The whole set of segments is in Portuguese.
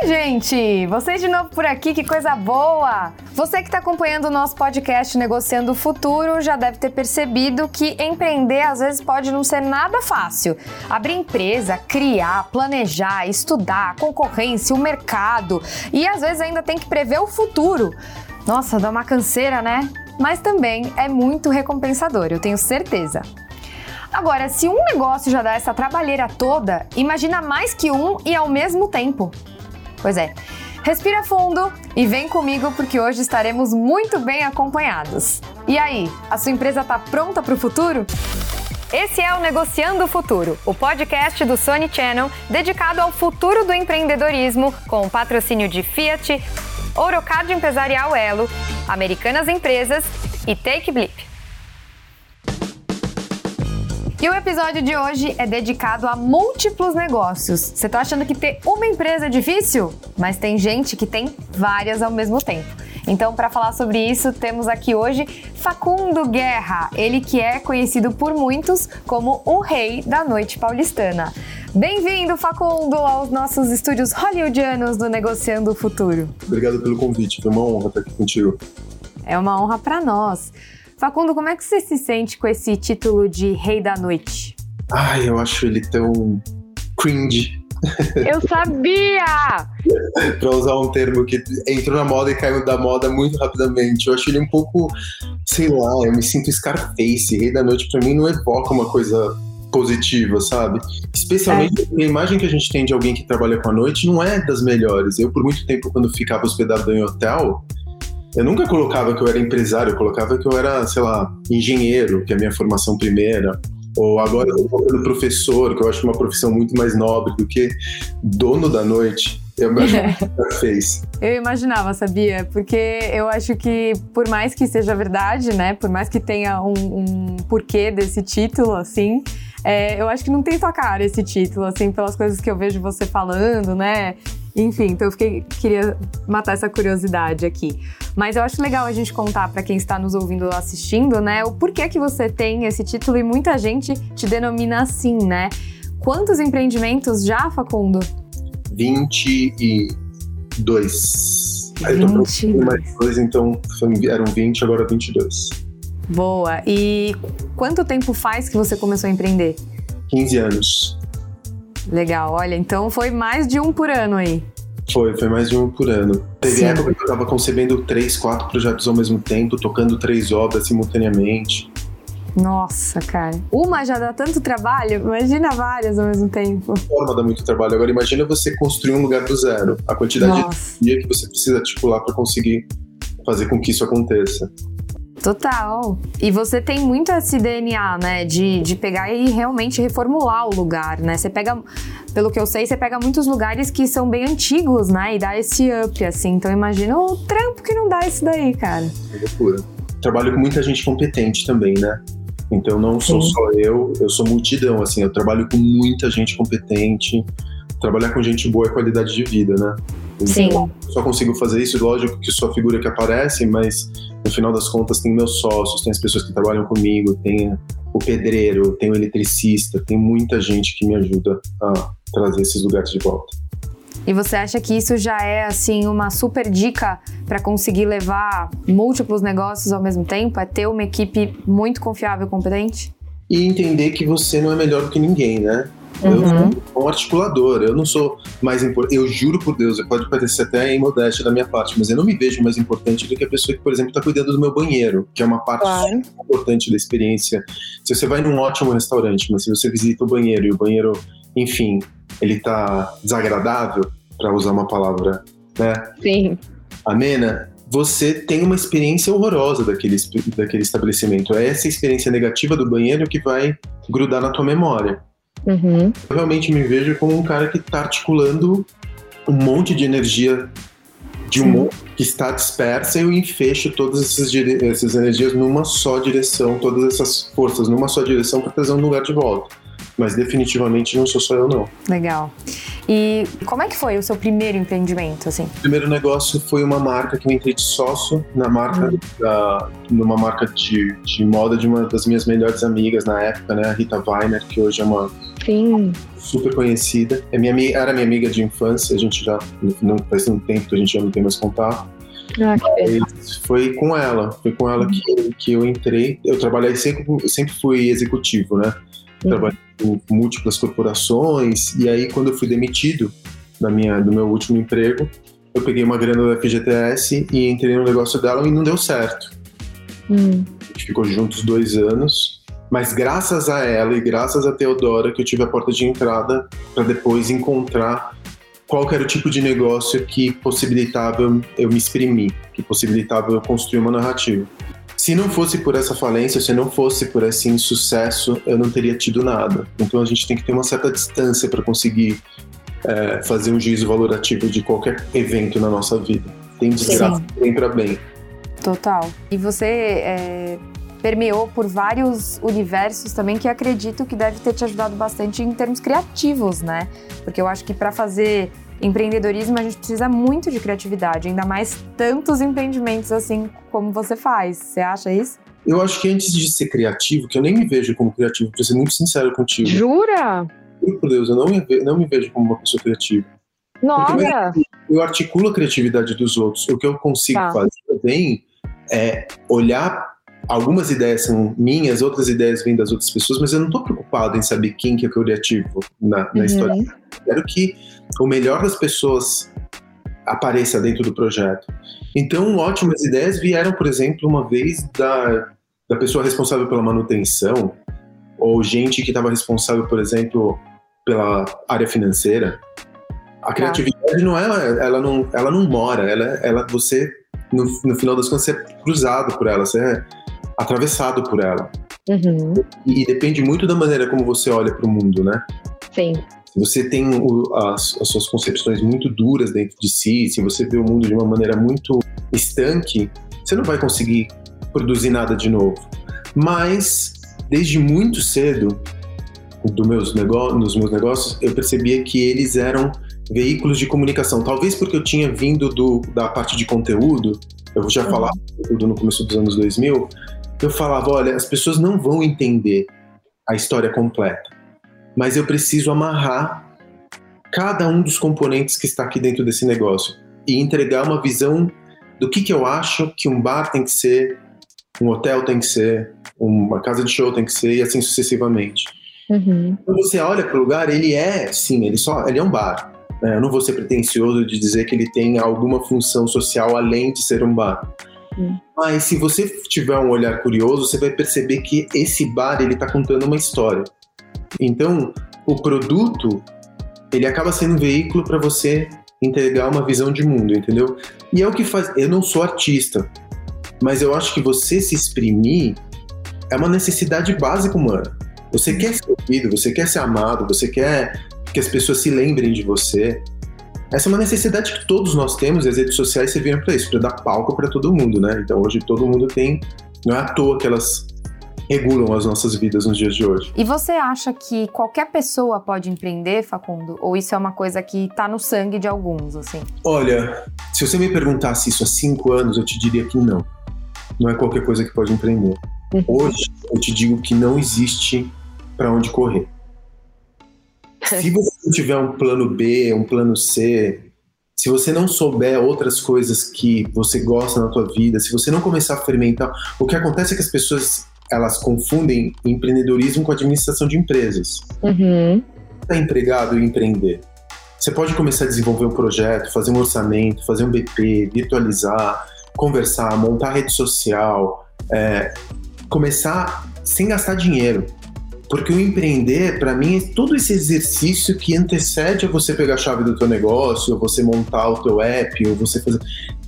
Oi, gente! Vocês de novo por aqui, que coisa boa! Você que está acompanhando o nosso podcast Negociando o Futuro já deve ter percebido que empreender às vezes pode não ser nada fácil. Abrir empresa, criar, planejar, estudar, concorrência, o mercado e às vezes ainda tem que prever o futuro. Nossa, dá uma canseira, né? Mas também é muito recompensador, eu tenho certeza. Agora, se um negócio já dá essa trabalheira toda, imagina mais que um e ao mesmo tempo. Pois é. Respira fundo e vem comigo porque hoje estaremos muito bem acompanhados. E aí, a sua empresa está pronta para o futuro? Esse é o Negociando o Futuro, o podcast do Sony Channel dedicado ao futuro do empreendedorismo, com o patrocínio de Fiat, Ourocard Empresarial Elo, Americanas Empresas e Take Blip. E o episódio de hoje é dedicado a múltiplos negócios. Você tá achando que ter uma empresa é difícil? Mas tem gente que tem várias ao mesmo tempo. Então, para falar sobre isso, temos aqui hoje Facundo Guerra, ele que é conhecido por muitos como o rei da noite paulistana. Bem-vindo, Facundo, aos nossos estúdios hollywoodianos do Negociando o Futuro. Obrigado pelo convite, foi uma honra estar aqui contigo. É uma honra para nós. Facundo, como é que você se sente com esse título de Rei da Noite? Ai, eu acho ele tão cringe. Eu sabia! pra usar um termo que entrou na moda e caiu da moda muito rapidamente. Eu acho ele um pouco, sei lá, eu me sinto Scarface. Rei da Noite pra mim não evoca uma coisa positiva, sabe? Especialmente é. a imagem que a gente tem de alguém que trabalha com a noite não é das melhores. Eu, por muito tempo, quando ficava hospedado em hotel, eu nunca colocava que eu era empresário, eu colocava que eu era, sei lá, engenheiro, que é a minha formação primeira. Ou agora eu tô colocando professor, que eu acho uma profissão muito mais nobre do que dono da noite. Eu acho que fez. Eu imaginava, sabia? Porque eu acho que, por mais que seja verdade, né? Por mais que tenha um, um porquê desse título, assim, é, eu acho que não tem sua cara esse título, assim, pelas coisas que eu vejo você falando, né? Enfim, então eu fiquei, queria matar essa curiosidade aqui. Mas eu acho legal a gente contar para quem está nos ouvindo ou assistindo, né, o porquê que você tem esse título e muita gente te denomina assim, né? Quantos empreendimentos já, Facundo? 22. 22. Aí eu tô mais dois, então eram 20, agora 22. Boa. E quanto tempo faz que você começou a empreender? 15 anos. Legal, olha, então foi mais de um por ano aí. Foi, foi mais de um por ano. Teve Sim. época que eu estava concebendo três, quatro projetos ao mesmo tempo, tocando três obras simultaneamente. Nossa, cara. Uma já dá tanto trabalho, imagina várias ao mesmo tempo. Forma dá muito trabalho. Agora imagina você construir um lugar do zero. A quantidade Nossa. de dia que você precisa articular para conseguir fazer com que isso aconteça. Total. E você tem muito esse DNA, né? De, de pegar e realmente reformular o lugar, né? Você pega, pelo que eu sei, você pega muitos lugares que são bem antigos, né? E dá esse up, assim. Então imagina o trampo que não dá isso daí, cara. É loucura. Trabalho com muita gente competente também, né? Então não sou Sim. só eu, eu sou multidão, assim. Eu trabalho com muita gente competente. Trabalhar com gente boa é qualidade de vida, né? Sim. Então, só consigo fazer isso, lógico que sou a figura que aparece, mas no final das contas tem meus sócios, tem as pessoas que trabalham comigo, tem o pedreiro, tem o eletricista, tem muita gente que me ajuda a trazer esses lugares de volta. E você acha que isso já é assim uma super dica para conseguir levar múltiplos negócios ao mesmo tempo? É ter uma equipe muito confiável e competente? E entender que você não é melhor do que ninguém, né? Uhum. Eu sou um articulador, eu não sou mais importante. Eu juro por Deus, pode parecer até imodéstia da minha parte, mas eu não me vejo mais importante do que a pessoa que, por exemplo, está cuidando do meu banheiro, que é uma parte claro. importante da experiência. Se você vai num ótimo restaurante, mas se você visita o banheiro e o banheiro, enfim, ele está desagradável, para usar uma palavra, né? Sim. Amena, você tem uma experiência horrorosa daquele, daquele estabelecimento. É essa experiência negativa do banheiro que vai grudar na tua memória. Uhum. Eu realmente me vejo como um cara que está articulando um monte de energia de um que está dispersa e eu enfecho todas essas, essas energias numa só direção, todas essas forças numa só direção para trazer um lugar de volta. Mas definitivamente não sou só eu, não. Legal. E como é que foi o seu primeiro empreendimento, assim? O primeiro negócio foi uma marca que eu entrei de sócio na marca, uhum. da, numa marca de, de moda de uma das minhas melhores amigas na época, né? A Rita Weiner, que hoje é uma Sim. Super conhecida. É minha, era minha amiga de infância, a gente já não faz um tempo que a gente já não tem mais contato. Ah, foi com ela, foi com ela que, que eu entrei. Eu trabalhei sempre, sempre fui executivo, né? Uhum. Trabalhei com múltiplas corporações e aí quando eu fui demitido da minha, do meu último emprego, eu peguei uma grana da FGTS e entrei no negócio dela e não deu certo. Hum. A gente ficou juntos dois anos, mas graças a ela e graças a Teodora que eu tive a porta de entrada para depois encontrar qual era o tipo de negócio que possibilitava eu, me exprimir, que possibilitava eu construir uma narrativa. Se não fosse por essa falência, se não fosse por esse insucesso, eu não teria tido nada. Então a gente tem que ter uma certa distância para conseguir é, fazer um juízo valorativo de qualquer evento na nossa vida. Tem desgraça, tem para bem. Total. E você é, permeou por vários universos também que acredito que deve ter te ajudado bastante em termos criativos, né? Porque eu acho que para fazer empreendedorismo a gente precisa muito de criatividade, ainda mais tantos empreendimentos assim como você faz. Você acha isso? Eu acho que antes de ser criativo, que eu nem me vejo como criativo, pra ser muito sincero contigo. Jura? por Deus, eu não me, não me vejo como uma pessoa criativa. Nossa! Eu articulo a criatividade dos outros. O que eu consigo tá. fazer também é olhar. Algumas ideias são minhas, outras ideias vêm das outras pessoas, mas eu não estou preocupado em saber quem que é criativo na, na uhum. história. Eu quero que o melhor das pessoas apareça dentro do projeto. Então, ótimas ideias vieram, por exemplo, uma vez da, da pessoa responsável pela manutenção, ou gente que estava responsável, por exemplo, pela área financeira. A tá. criatividade não é, ela não, ela não mora, ela, ela você no, no final das contas você é cruzado por ela, você é atravessado por ela. Uhum. E, e, depende muito da maneira como você olha para o mundo, né? Sim. Se você tem o, as, as, suas concepções muito duras dentro de si, se você vê o mundo de uma maneira muito estanque, você não vai conseguir produzir nada de novo. Mas desde muito cedo do meus nos meus negócios, eu percebia que eles eram veículos de comunicação. Talvez porque eu tinha vindo do, da parte de conteúdo, eu já uhum. tudo no começo dos anos 2000, eu falava, olha, as pessoas não vão entender a história completa, mas eu preciso amarrar cada um dos componentes que está aqui dentro desse negócio e entregar uma visão do que, que eu acho que um bar tem que ser, um hotel tem que ser, uma casa de show tem que ser, e assim sucessivamente. Uhum. Quando você olha para o lugar, ele é, sim, ele só, ele é um bar. Né? Eu não vou ser pretencioso de dizer que ele tem alguma função social além de ser um bar. Mas se você tiver um olhar curioso, você vai perceber que esse bar ele está contando uma história. Então, o produto ele acaba sendo um veículo para você entregar uma visão de mundo, entendeu? E é o que faz. Eu não sou artista, mas eu acho que você se exprimir é uma necessidade básica humana. Você quer ser ouvido, você quer ser amado, você quer que as pessoas se lembrem de você. Essa é uma necessidade que todos nós temos e as redes sociais serviram para isso, para dar palco para todo mundo, né? Então hoje todo mundo tem, não é à toa que elas regulam as nossas vidas nos dias de hoje. E você acha que qualquer pessoa pode empreender, Facundo? Ou isso é uma coisa que está no sangue de alguns, assim? Olha, se você me perguntasse isso há cinco anos, eu te diria que não. Não é qualquer coisa que pode empreender. Uhum. Hoje, eu te digo que não existe para onde correr. Se você não tiver um plano B, um plano C, se você não souber outras coisas que você gosta na tua vida, se você não começar a fermentar, o que acontece é que as pessoas elas confundem empreendedorismo com administração de empresas. Uhum. Tá empregado e empreender. Você pode começar a desenvolver um projeto, fazer um orçamento, fazer um BP, virtualizar, conversar, montar rede social, é, começar sem gastar dinheiro. Porque o empreender, para mim, é todo esse exercício que antecede a você pegar a chave do teu negócio, ou você montar o teu app, ou você fazer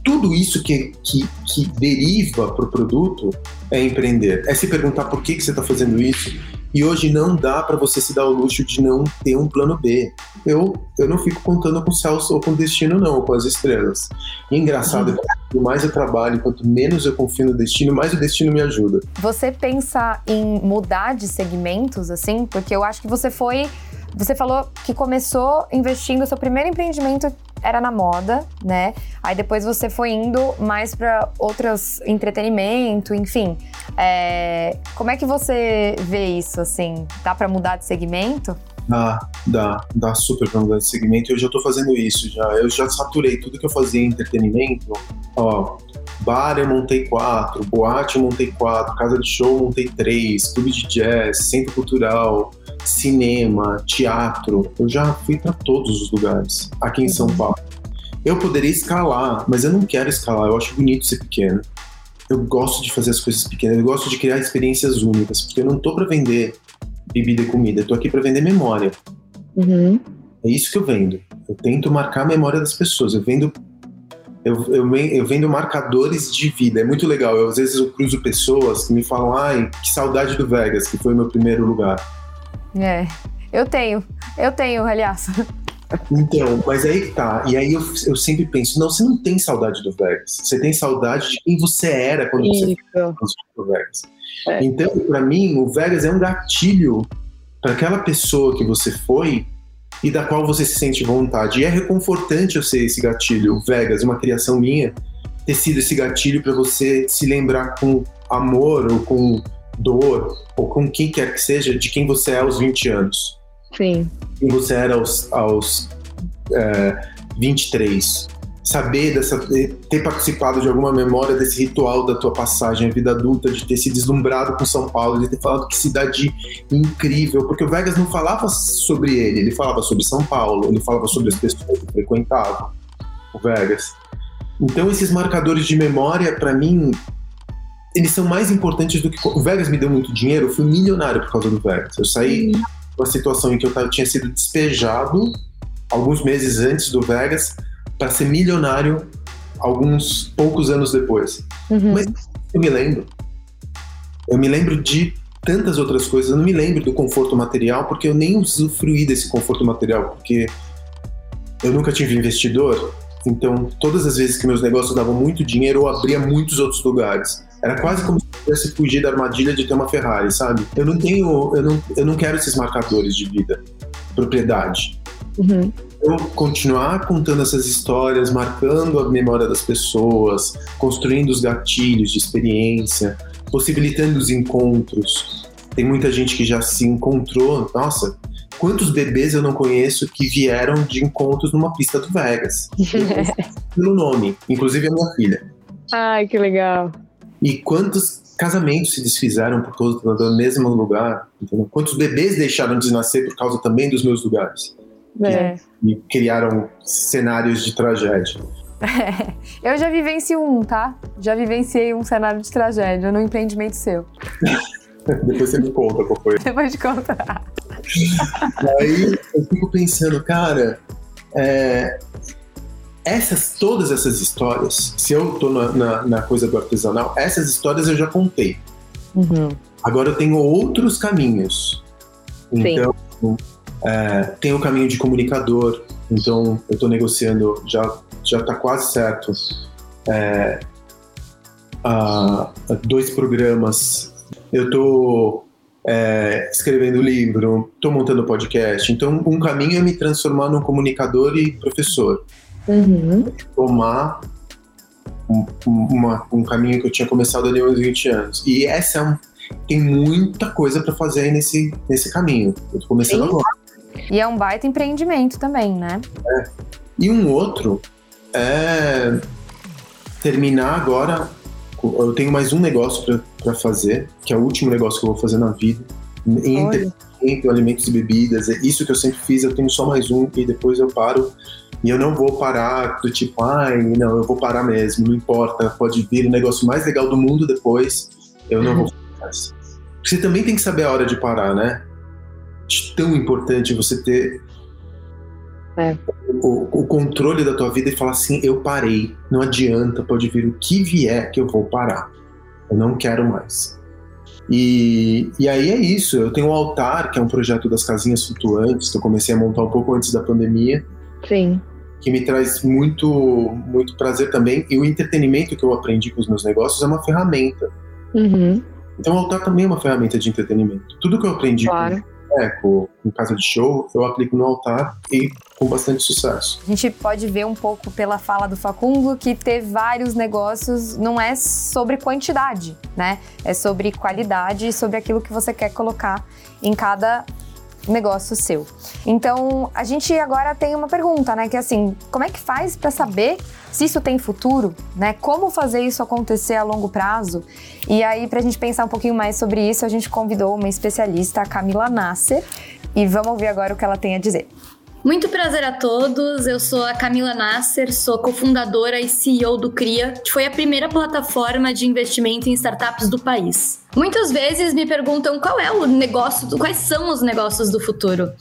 tudo isso que, que, que deriva para o produto é empreender. É se perguntar por que, que você está fazendo isso. E hoje não dá para você se dar o luxo de não ter um plano B. Eu, eu não fico contando com o céu ou com o destino, não, ou com as estrelas. E engraçado, uhum. Quanto mais eu trabalho, quanto menos eu confio no destino, mais o destino me ajuda. Você pensa em mudar de segmentos, assim? Porque eu acho que você foi você falou que começou investindo, seu primeiro empreendimento era na moda, né? Aí depois você foi indo mais para outros entretenimento, enfim. É, como é que você vê isso, assim? Dá para mudar de segmento? Dá, dá, dá super pra mudar de segmento. Eu já tô fazendo isso já. Eu já saturei tudo que eu fazia em entretenimento. Ó, bar eu montei quatro, boate eu montei quatro, casa de show eu montei três, clube de jazz, centro cultural, cinema, teatro. Eu já fui para todos os lugares aqui em São Paulo. Eu poderia escalar, mas eu não quero escalar. Eu acho bonito ser pequeno. Eu gosto de fazer as coisas pequenas. Eu gosto de criar experiências únicas, porque eu não tô para vender bebida e comida. Eu tô aqui para vender memória. Uhum. É isso que eu vendo. Eu tento marcar a memória das pessoas. Eu vendo eu, eu, eu vendo marcadores de vida. É muito legal. Eu, às vezes eu cruzo pessoas que me falam, ai, que saudade do Vegas, que foi o meu primeiro lugar. É, eu tenho. Eu tenho, aliás. Então, mas aí que tá. E aí eu, eu sempre penso, não, você não tem saudade do Vegas. Você tem saudade de quem você era quando você foi pro Vegas. É. Então, para mim, o Vegas é um gatilho para aquela pessoa que você foi e da qual você se sente vontade. E é reconfortante eu ser esse gatilho, Vegas, uma criação minha, ter sido esse gatilho para você se lembrar com amor ou com dor ou com quem quer que seja de quem você é aos 20 anos. Sim. Quem você era aos, aos é, 23 saber dessa ter participado de alguma memória desse ritual da tua passagem à vida adulta, de ter se deslumbrado com São Paulo, de ter falado que cidade incrível, porque o Vegas não falava sobre ele, ele falava sobre São Paulo, ele falava sobre as pessoas que frequentavam o Vegas. Então esses marcadores de memória, para mim, eles são mais importantes do que o Vegas me deu muito dinheiro, eu fui milionário por causa do Vegas. Eu saí de uma situação em que eu tinha sido despejado alguns meses antes do Vegas para ser milionário alguns poucos anos depois. Uhum. Mas eu me lembro. Eu me lembro de tantas outras coisas. Eu não me lembro do conforto material porque eu nem usufruí desse conforto material, porque eu nunca tive investidor. Então, todas as vezes que meus negócios davam muito dinheiro, eu abria muitos outros lugares. Era quase como se eu pudesse fugir da armadilha de ter uma Ferrari, sabe? Eu não tenho, eu não, eu não quero esses marcadores de vida, propriedade. Uhum eu continuar contando essas histórias, marcando a memória das pessoas, construindo os gatilhos de experiência, possibilitando os encontros. Tem muita gente que já se encontrou. Nossa, quantos bebês eu não conheço que vieram de encontros numa pista do Vegas? pelo nome, inclusive a minha filha. Ai, que legal. E quantos casamentos se desfizeram por causa do mesmo lugar? Entendeu? Quantos bebês deixaram de nascer por causa também dos meus lugares? É. E criaram cenários de tragédia. É, eu já vivenciei um, tá? Já vivenciei um cenário de tragédia no empreendimento seu. Depois você me conta qual foi. Depois de conta. Aí eu fico pensando, cara, é, essas, todas essas histórias, se eu tô na, na, na, coisa do artesanal, essas histórias eu já contei. Uhum. Agora eu tenho outros caminhos. Então, Sim. É, tem o caminho de comunicador, então eu estou negociando, já já está quase certo. É, a, a dois programas. Eu estou é, escrevendo livro, estou montando podcast. Então, um caminho é me transformar num comunicador e professor. Uhum. Tomar um, uma, um caminho que eu tinha começado ali aos 20 anos. E essa é um, tem muita coisa para fazer nesse, nesse caminho. Eu estou começando Sim. agora. E é um baita empreendimento também, né? É. E um outro é terminar agora. Eu tenho mais um negócio para fazer, que é o último negócio que eu vou fazer na vida. Em entretenimento, alimentos e bebidas. É isso que eu sempre fiz. Eu tenho só mais um e depois eu paro. E eu não vou parar do tipo, ai, não, eu vou parar mesmo, não importa, pode vir o negócio mais legal do mundo depois, eu não vou fazer mais. Você também tem que saber a hora de parar, né? Tão importante você ter é. o, o, controle da tua vida e falar assim: eu parei, não adianta, pode vir o que vier que eu vou parar, eu não quero mais. E, e aí é isso, eu tenho o Altar, que é um projeto das casinhas flutuantes, que eu comecei a montar um pouco antes da pandemia. Sim. Que me traz muito, muito prazer também. E o entretenimento que eu aprendi com os meus negócios é uma ferramenta. Uhum. Então o Altar também é uma ferramenta de entretenimento. Tudo que eu aprendi claro. Boteco, em casa de show, eu aplico no altar e com bastante sucesso. A gente pode ver um pouco pela fala do Facundo que ter vários negócios não é sobre quantidade, né? É sobre qualidade e sobre aquilo que você quer colocar em cada negócio seu. Então, a gente agora tem uma pergunta, né? Que é assim, como é que faz para saber se isso tem futuro, né? Como fazer isso acontecer a longo prazo? E aí, para a gente pensar um pouquinho mais sobre isso, a gente convidou uma especialista, a Camila Nasser, e vamos ouvir agora o que ela tem a dizer. Muito prazer a todos. Eu sou a Camila Nasser, sou cofundadora e CEO do CRIA, que foi a primeira plataforma de investimento em startups do país. Muitas vezes me perguntam qual é o negócio, quais são os negócios do futuro.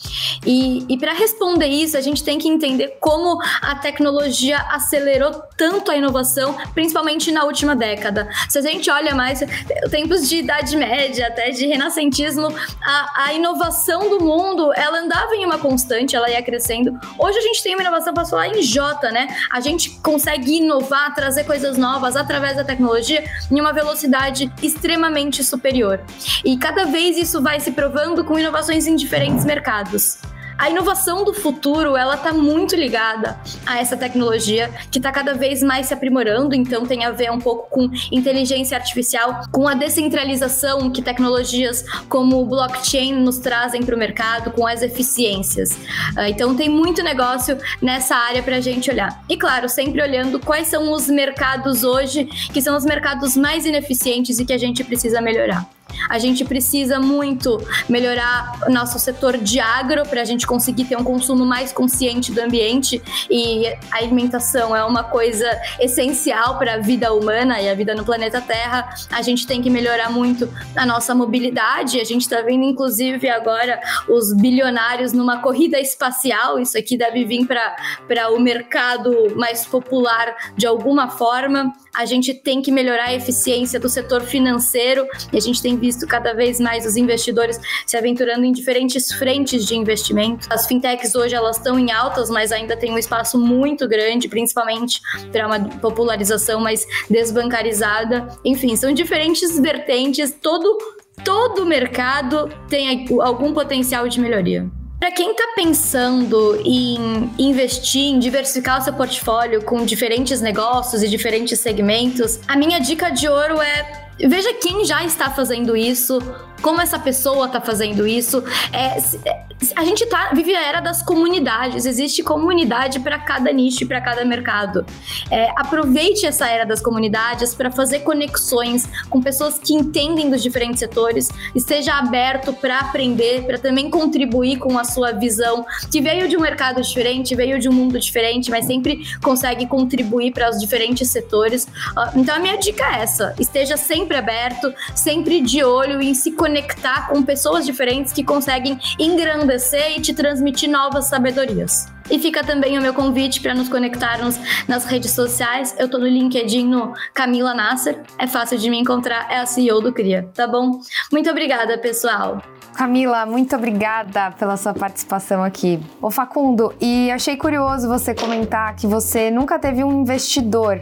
E, e para responder isso, a gente tem que entender como a tecnologia acelerou tanto a inovação, principalmente na última década. Se a gente olha mais tempos de Idade Média, até de renascentismo, a, a inovação do mundo, ela andava em uma constante, ela ia crescendo. Hoje a gente tem uma inovação, posso falar em J, né? A gente consegue inovar, trazer coisas novas através da tecnologia em uma velocidade extremamente superior. E cada vez isso vai se provando com inovações em diferentes mercados. A inovação do futuro, ela está muito ligada a essa tecnologia que está cada vez mais se aprimorando, então tem a ver um pouco com inteligência artificial, com a descentralização que tecnologias como o blockchain nos trazem para o mercado, com as eficiências. Ah, então tem muito negócio nessa área para a gente olhar. E claro, sempre olhando quais são os mercados hoje que são os mercados mais ineficientes e que a gente precisa melhorar. A gente precisa muito melhorar o nosso setor de agro para a gente conseguir ter um consumo mais consciente do ambiente e a alimentação é uma coisa essencial para a vida humana e a vida no planeta Terra. A gente tem que melhorar muito a nossa mobilidade. A gente está vendo, inclusive, agora os bilionários numa corrida espacial. Isso aqui deve vir para o mercado mais popular de alguma forma. A gente tem que melhorar a eficiência do setor financeiro e a gente tem visto cada vez mais os investidores se aventurando em diferentes frentes de investimento. As fintechs hoje elas estão em altas, mas ainda tem um espaço muito grande, principalmente para uma popularização mais desbancarizada. Enfim, são diferentes vertentes, todo todo mercado tem algum potencial de melhoria. Para quem está pensando em investir, em diversificar o seu portfólio com diferentes negócios e diferentes segmentos, a minha dica de ouro é Veja quem já está fazendo isso, como essa pessoa está fazendo isso. É, é, a gente tá, vive a era das comunidades, existe comunidade para cada nicho e para cada mercado. É, aproveite essa era das comunidades para fazer conexões com pessoas que entendem dos diferentes setores, esteja aberto para aprender, para também contribuir com a sua visão, que veio de um mercado diferente, veio de um mundo diferente, mas sempre consegue contribuir para os diferentes setores. Ah, então a minha dica é essa: esteja sempre aberto, sempre de olho em se conectar conectar com pessoas diferentes que conseguem engrandecer e te transmitir novas sabedorias. E fica também o meu convite para nos conectarmos nas redes sociais. Eu tô no LinkedIn no Camila Nasser. É fácil de me encontrar, é a CEO do CRIA, tá bom? Muito obrigada, pessoal. Camila, muito obrigada pela sua participação aqui. Ô Facundo, e achei curioso você comentar que você nunca teve um investidor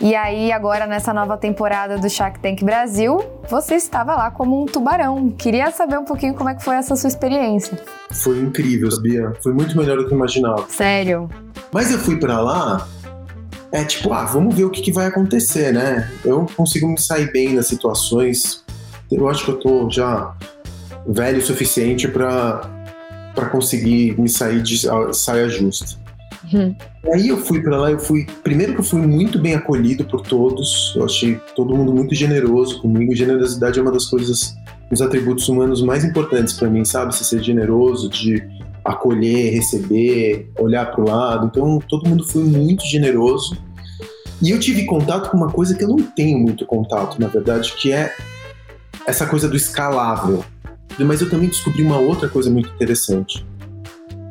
e aí, agora nessa nova temporada do Shark Tank Brasil, você estava lá como um tubarão. Queria saber um pouquinho como é que foi essa sua experiência. Foi incrível, sabia? Foi muito melhor do que eu imaginava. Sério? Mas eu fui para lá, é tipo, ah, vamos ver o que, que vai acontecer, né? Eu consigo me sair bem nas situações. Eu acho que eu tô já velho o suficiente para para conseguir me sair de saia justa. Uhum. Aí eu fui para lá, eu fui. Primeiro que eu fui muito bem acolhido por todos, eu achei todo mundo muito generoso comigo. Generosidade é uma das coisas, dos atributos humanos mais importantes para mim, sabe? Se ser generoso, de acolher, receber, olhar para o lado. Então todo mundo foi muito generoso. E eu tive contato com uma coisa que eu não tenho muito contato, na verdade, que é essa coisa do escalável. Mas eu também descobri uma outra coisa muito interessante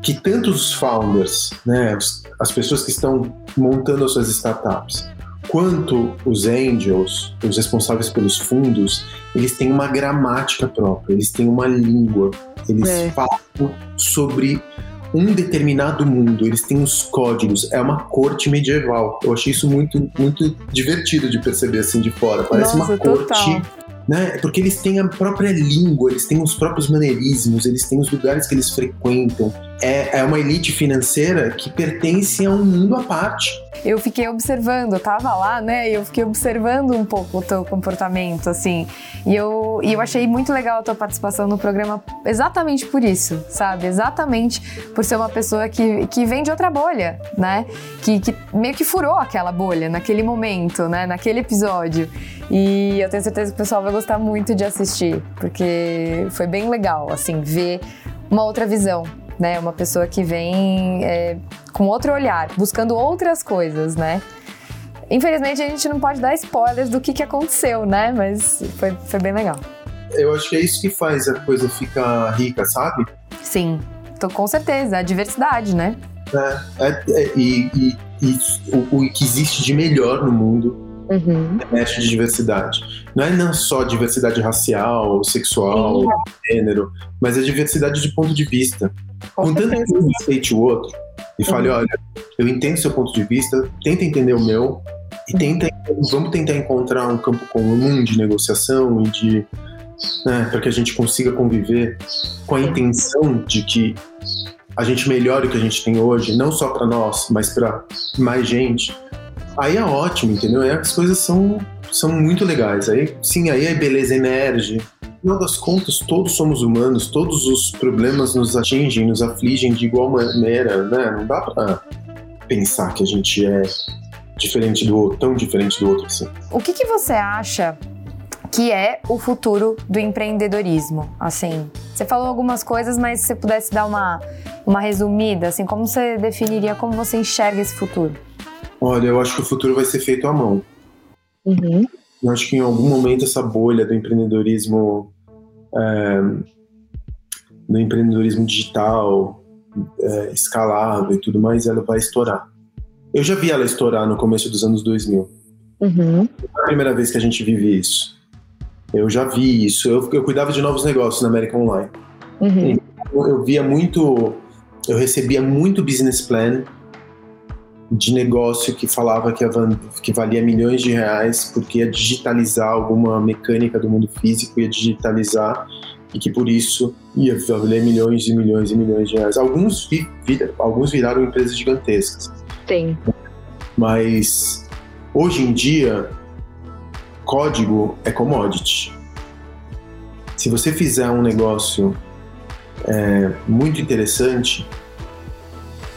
que tanto os founders, né, as pessoas que estão montando as suas startups, quanto os angels, os responsáveis pelos fundos, eles têm uma gramática própria, eles têm uma língua, eles é. falam sobre um determinado mundo, eles têm os códigos, é uma corte medieval. Eu achei isso muito, muito divertido de perceber assim de fora. Parece Nossa, uma corte né? Porque eles têm a própria língua, eles têm os próprios maneirismos, eles têm os lugares que eles frequentam, é, é uma elite financeira que pertence a um mundo à parte. Eu fiquei observando, eu tava lá, né? Eu fiquei observando um pouco o teu comportamento, assim. E eu, e eu achei muito legal a tua participação no programa exatamente por isso, sabe? Exatamente por ser uma pessoa que, que vem de outra bolha, né? Que, que meio que furou aquela bolha naquele momento, né? Naquele episódio. E eu tenho certeza que o pessoal vai gostar muito de assistir, porque foi bem legal, assim, ver uma outra visão né? Uma pessoa que vem é, com outro olhar, buscando outras coisas, né? Infelizmente a gente não pode dar spoilers do que, que aconteceu, né? Mas foi, foi bem legal. Eu acho que é isso que faz a coisa ficar rica, sabe? Sim, tô, com certeza. A diversidade, né? É, é, é e, e, e o, o que existe de melhor no mundo Uhum. mexe de diversidade. Não é não só diversidade racial, sexual, gênero, mas é diversidade de ponto de vista. Com Contanto que um respeite o outro e fale, Uhum. olha, eu entendo seu ponto de vista, tenta entender o meu e tenta, vamos tentar encontrar um campo comum de negociação e de né, para que a gente consiga conviver com a intenção de que a gente melhore o que a gente tem hoje, não só para nós, mas para mais gente. Aí é ótimo, entendeu? Aí as coisas são, são muito legais. Aí sim, aí a beleza emerge. No final das contas, todos somos humanos, todos os problemas nos atingem, nos afligem de igual maneira, né? Não dá pra pensar que a gente é diferente do outro, tão diferente do outro assim. O que, que você acha que é o futuro do empreendedorismo? Assim, você falou algumas coisas, mas se você pudesse dar uma, uma resumida, assim, como você definiria, como você enxerga esse futuro? Olha, eu acho que o futuro vai ser feito à mão. Uhum. Eu acho que em algum momento essa bolha do empreendedorismo, é, do empreendedorismo digital, é, escalável e tudo mais, ela vai estourar. Eu já vi ela estourar no começo dos anos 2000. Uhum. É a primeira vez que a gente vive isso. Eu já vi isso. Eu, eu cuidava de novos negócios na América Online. Uhum. Eu, eu via muito, eu recebia muito business plan de negócio que falava que, que valia milhões de reais porque ia digitalizar alguma mecânica do mundo físico, ia digitalizar e que por isso ia valer milhões e milhões e milhões de reais. Alguns, vi- alguns viraram empresas gigantescas, Sim. mas hoje em dia código é commodity. Se você fizer um negócio é, muito interessante,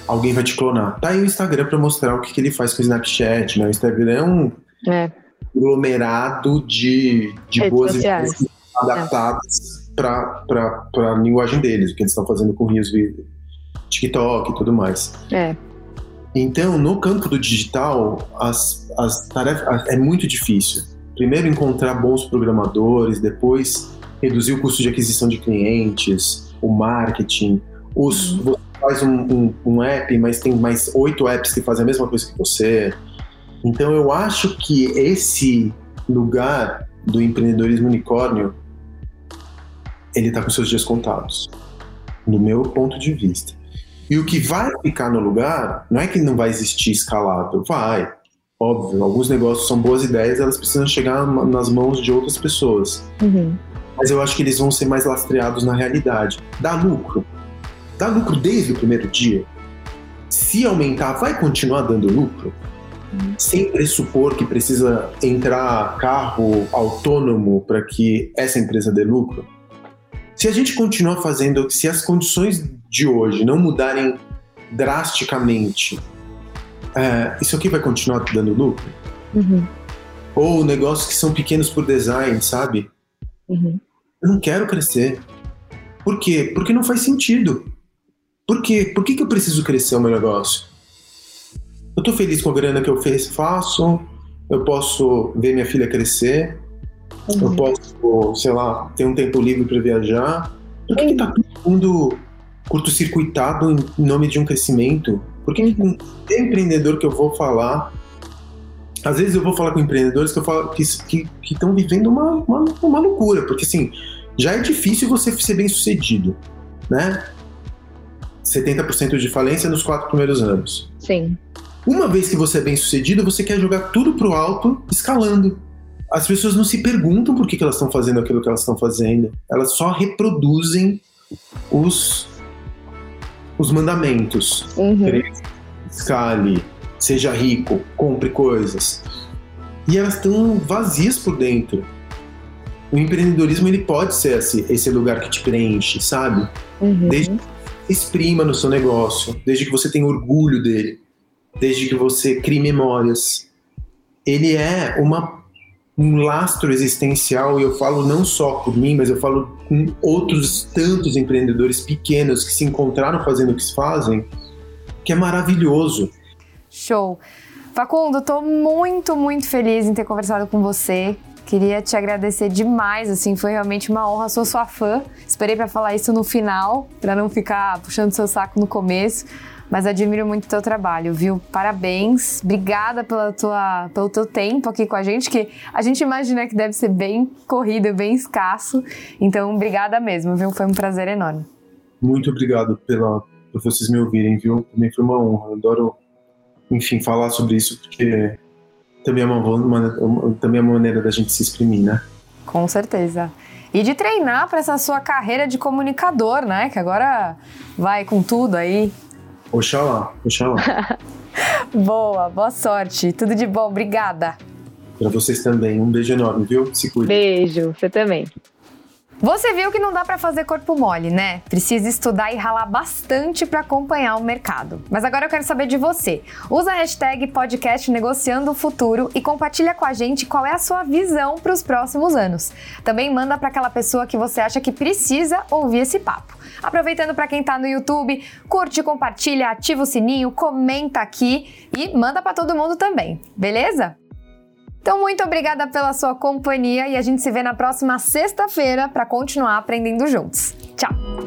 alguém vai te clonar. Tá aí o Instagram para mostrar o que, que ele faz com o Snapchat, né? O Instagram é um É. aglomerado de, de Redes boas ideias adaptadas para a linguagem deles, o que eles estão fazendo com e TikTok e tudo mais. É. Então, no campo do digital, as, as tarefas é muito difícil. Primeiro encontrar bons programadores, depois reduzir o custo de aquisição de clientes, o marketing, os, você faz um, um- um app, mas tem mais oito apps que fazem a mesma coisa que você. Então, eu acho que esse lugar do empreendedorismo unicórnio, ele está com seus dias contados, no meu ponto de vista. E o que vai ficar no lugar, não é que não vai existir escalável, vai. Óbvio, alguns negócios são boas ideias, elas precisam chegar nas mãos de outras pessoas. Uhum. Mas eu acho que eles vão ser mais lastreados na realidade. Dá lucro. Dá lucro desde o primeiro dia. Se aumentar, vai continuar dando lucro? Sem pressupor que precisa entrar carro autônomo para que essa empresa dê lucro? Se a gente continuar fazendo, se as condições de hoje não mudarem drasticamente, é, isso aqui vai continuar dando lucro? Uhum. Ou negócios que são pequenos por design, sabe? Uhum. Eu não quero crescer. Por quê? Porque não faz sentido. Por quê? Por que, que eu preciso crescer o meu negócio? Eu tô feliz com a grana que eu faço, eu posso ver minha filha crescer, eu Uhum. posso, sei lá, ter um tempo livre para viajar. Por que, que tá todo mundo curto-circuitado em nome de um crescimento? Por que, que com empreendedor que eu vou falar, às vezes eu vou falar com empreendedores que eu falo que estão vivendo uma, uma, uma loucura, porque assim, já é difícil você ser bem sucedido, né? 70% de falência nos quatro primeiros anos. Sim. Uma vez que você é bem sucedido, você quer jogar tudo pro alto, escalando. As pessoas não se perguntam por que, que elas estão fazendo aquilo que elas estão fazendo. Elas só reproduzem os os mandamentos. Uhum. Escale, seja rico, compre coisas. E elas estão vazias por dentro. O empreendedorismo ele pode ser esse, esse lugar que te preenche, sabe? Uhum. Desde exprima no seu negócio, desde que você tenha orgulho dele, desde que você crie memórias. Ele é uma, um lastro existencial, e eu falo não só por mim, mas eu falo com outros tantos empreendedores pequenos que se encontraram fazendo o que fazem, que é maravilhoso. Show. Facundo, tô muito, muito feliz em ter conversado com você. Queria te agradecer demais, assim, foi realmente uma honra. Sou sua fã. Esperei para falar isso no final, para não ficar puxando seu saco no começo, mas admiro muito o teu trabalho, viu? Parabéns. Obrigada pela tua, pelo teu tempo aqui com a gente, que a gente imagina que deve ser bem corrido, bem escasso. Então, obrigada mesmo, viu? Foi um prazer enorme. Muito obrigado pela, por vocês me ouvirem, viu? Também foi uma honra. Adoro, enfim, falar sobre isso, porque também é uma, uma, também é uma maneira da gente se exprimir, né? Com certeza. E de treinar para essa sua carreira de comunicador, né? Que agora vai com tudo aí. Oxalá, oxalá. boa, boa sorte. Tudo de bom, obrigada. Para vocês também. Um beijo enorme, viu? Se cuide. Beijo, você também. Você viu que não dá para fazer corpo mole, né? Precisa estudar e ralar bastante para acompanhar o mercado. Mas agora eu quero saber de você. Usa a hashtag podcast Negociando o Futuro e compartilha com a gente qual é a sua visão para os próximos anos. Também manda para aquela pessoa que você acha que precisa ouvir esse papo. Aproveitando para quem está no YouTube, curte, compartilha, ativa o sininho, comenta aqui e manda para todo mundo também, beleza? Então, muito obrigada pela sua companhia e a gente se vê na próxima sexta-feira para continuar aprendendo juntos. Tchau!